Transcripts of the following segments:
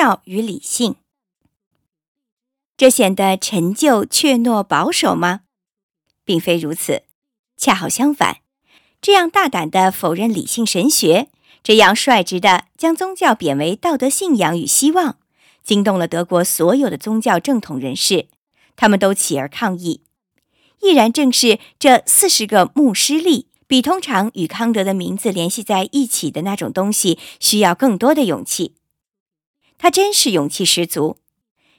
教与理性，这显得陈旧、怯懦、保守吗？并非如此，恰好相反。这样大胆的否认理性神学，这样率直的将宗教贬为道德信仰与希望，惊动了德国所有的宗教正统人士，他们都起而抗议。毅然正是这四十个牧师力，比通常与康德的名字联系在一起的那种东西需要更多的勇气。他真是勇气十足，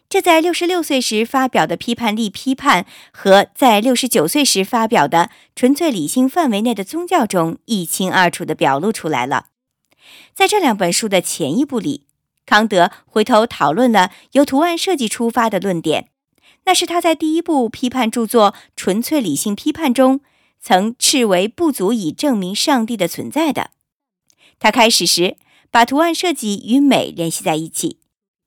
这在六十六岁时发表的批判力批判和在六十九岁时发表的纯粹理性范围内的宗教中一清二楚地表露出来了。在这两本书的前一部里，康德回头讨论了由图案设计出发的论点，那是他在第一部批判著作《纯粹理性批判》中曾斥为不足以证明上帝的存在的。他开始时。把图案设计与美联系在一起，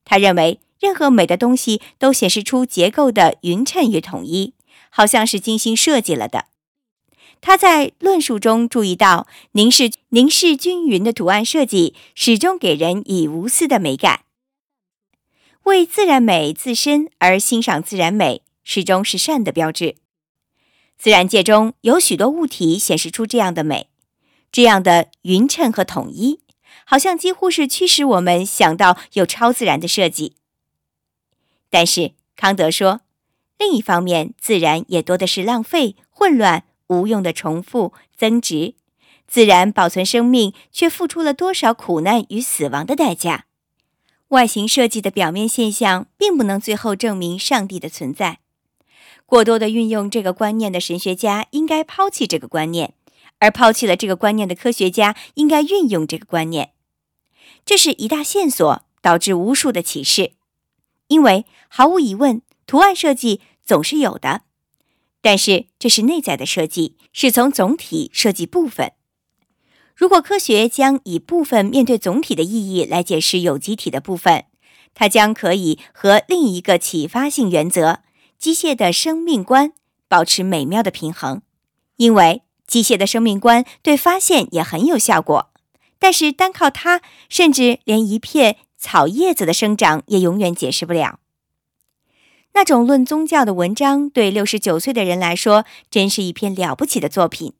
他认为任何美的东西都显示出结构的匀称与统一，好像是精心设计了的。他在论述中注意到，凝视凝视均匀的图案设计始终给人以无私的美感。为自然美自身而欣赏自然美，始终是善的标志。自然界中有许多物体显示出这样的美，这样的匀称和统一。好像几乎是驱使我们想到有超自然的设计。但是康德说，另一方面，自然也多的是浪费、混乱、无用的重复、增值。自然保存生命，却付出了多少苦难与死亡的代价？外形设计的表面现象，并不能最后证明上帝的存在。过多的运用这个观念的神学家，应该抛弃这个观念。而抛弃了这个观念的科学家应该运用这个观念，这是一大线索，导致无数的启示。因为毫无疑问，图案设计总是有的，但是这是内在的设计，是从总体设计部分。如果科学将以部分面对总体的意义来解释有机体的部分，它将可以和另一个启发性原则——机械的生命观保持美妙的平衡，因为。机械的生命观对发现也很有效果，但是单靠它，甚至连一片草叶子的生长也永远解释不了。那种论宗教的文章，对六十九岁的人来说，真是一篇了不起的作品。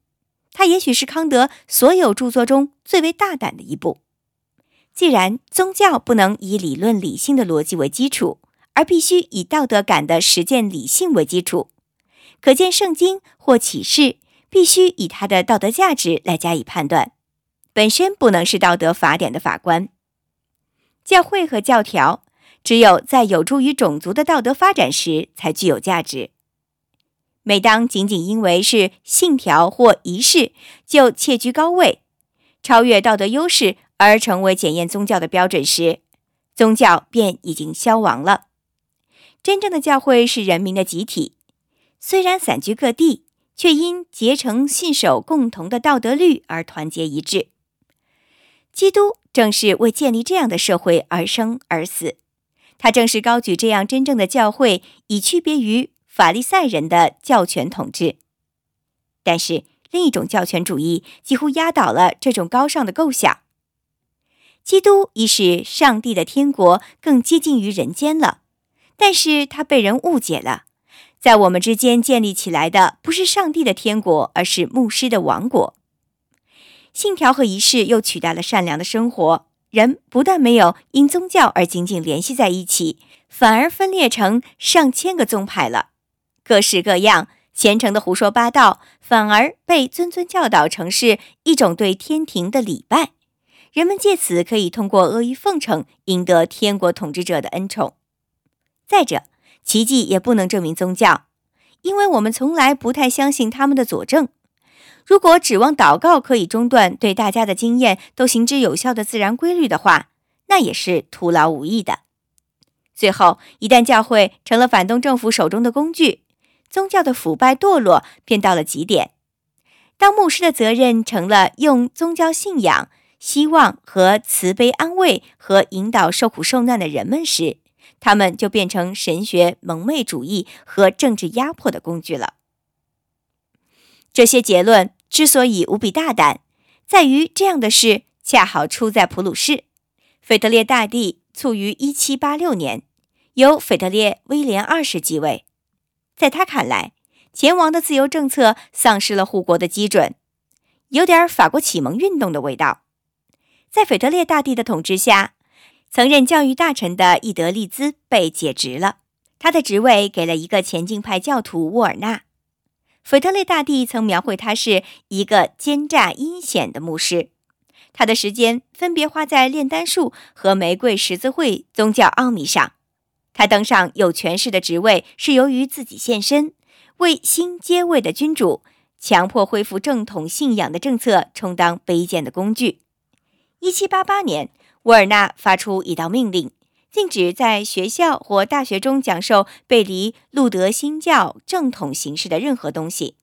它也许是康德所有著作中最为大胆的一部。既然宗教不能以理论理性的逻辑为基础，而必须以道德感的实践理性为基础，可见圣经或启示。必须以它的道德价值来加以判断，本身不能是道德法典的法官。教会和教条只有在有助于种族的道德发展时才具有价值。每当仅仅因为是信条或仪式就窃居高位，超越道德优势而成为检验宗教的标准时，宗教便已经消亡了。真正的教会是人民的集体，虽然散居各地。却因结成信守共同的道德律而团结一致。基督正是为建立这样的社会而生而死，他正是高举这样真正的教会，以区别于法利赛人的教权统治。但是另一种教权主义几乎压倒了这种高尚的构想。基督已使上帝的天国更接近于人间了，但是他被人误解了。在我们之间建立起来的不是上帝的天国，而是牧师的王国。信条和仪式又取代了善良的生活。人不但没有因宗教而紧紧联系在一起，反而分裂成上千个宗派了。各式各样虔诚的胡说八道，反而被谆谆教导成是一种对天庭的礼拜。人们借此可以通过阿谀奉承赢得天国统治者的恩宠。再者，奇迹也不能证明宗教，因为我们从来不太相信他们的佐证。如果指望祷告可以中断对大家的经验都行之有效的自然规律的话，那也是徒劳无益的。最后，一旦教会成了反动政府手中的工具，宗教的腐败堕落便到了极点。当牧师的责任成了用宗教信仰、希望和慈悲安慰和引导受苦受难的人们时，他们就变成神学蒙昧主义和政治压迫的工具了。这些结论之所以无比大胆，在于这样的事恰好出在普鲁士。腓特烈大帝卒于1786年，由腓特烈威廉二世继位。在他看来，前王的自由政策丧失了护国的基准，有点法国启蒙运动的味道。在腓特烈大帝的统治下，曾任教育大臣的伊德利兹被解职了，他的职位给了一个前进派教徒沃尔纳。腓特烈大帝曾描绘他是一个奸诈阴险的牧师。他的时间分别花在炼丹术和玫瑰十字会宗教奥秘上。他登上有权势的职位，是由于自己献身，为新接位的君主强迫恢复正统信仰的政策充当卑贱的工具。一七八八年，沃尔纳发出一道命令，禁止在学校或大学中讲授背离路德新教正统形式的任何东西。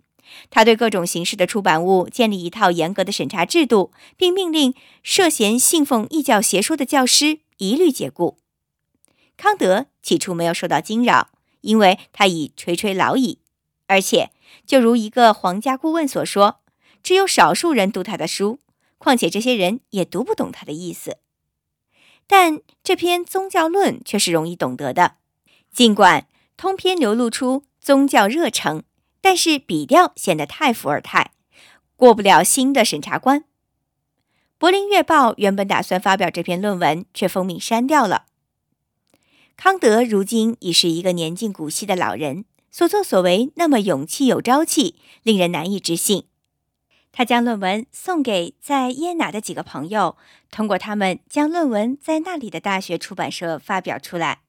他对各种形式的出版物建立一套严格的审查制度，并命令涉嫌信奉异教邪说的教师一律解雇。康德起初没有受到惊扰，因为他已垂垂老矣，而且就如一个皇家顾问所说，只有少数人读他的书，况且这些人也读不懂他的意思。但这篇宗教论却是容易懂得的，尽管通篇流露出宗教热诚。但是笔调显得太伏尔泰，过不了新的审查关。柏林月报原本打算发表这篇论文，却奉命删掉了。康德如今已是一个年近古稀的老人，所作所为那么勇气有朝气，令人难以置信。他将论文送给在耶拿的几个朋友，通过他们将论文在那里的大学出版社发表出来。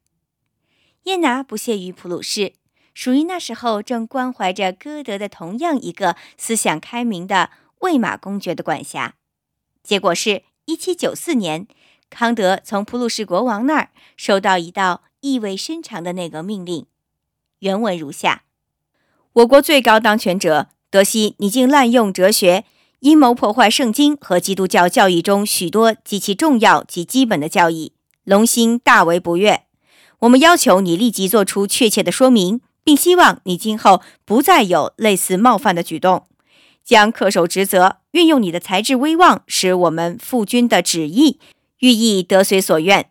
耶拿不屑于普鲁士。属于那时候正关怀着歌德的同样一个思想开明的魏玛公爵的管辖。结果是1794年，康德从普鲁士国王那儿收到一道意味深长的内阁命令，原文如下：我国最高当权者德西，你竟滥用哲学，阴谋破坏圣经和基督教教义中许多极其重要及基本的教义，龙心大为不悦。我们要求你立即做出确切的说明。并希望你今后不再有类似冒犯的举动，将恪守职责，运用你的才智威望，使我们父君的旨意寓意得随所愿。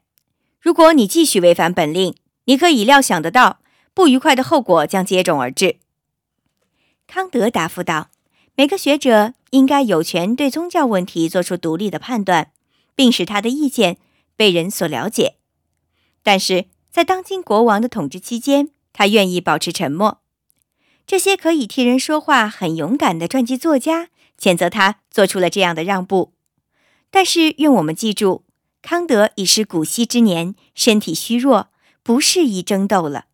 如果你继续违反本令，你可以料想得到不愉快的后果将接踵而至。康德答复道：“每个学者应该有权对宗教问题做出独立的判断，并使他的意见被人所了解。但是在当今国王的统治期间。”他愿意保持沉默。这些可以替人说话、很勇敢的传记作家谴责他做出了这样的让步。但是，愿我们记住，康德已是古稀之年，身体虚弱，不适宜争斗了，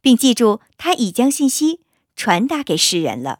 并记住他已将信息传达给世人了。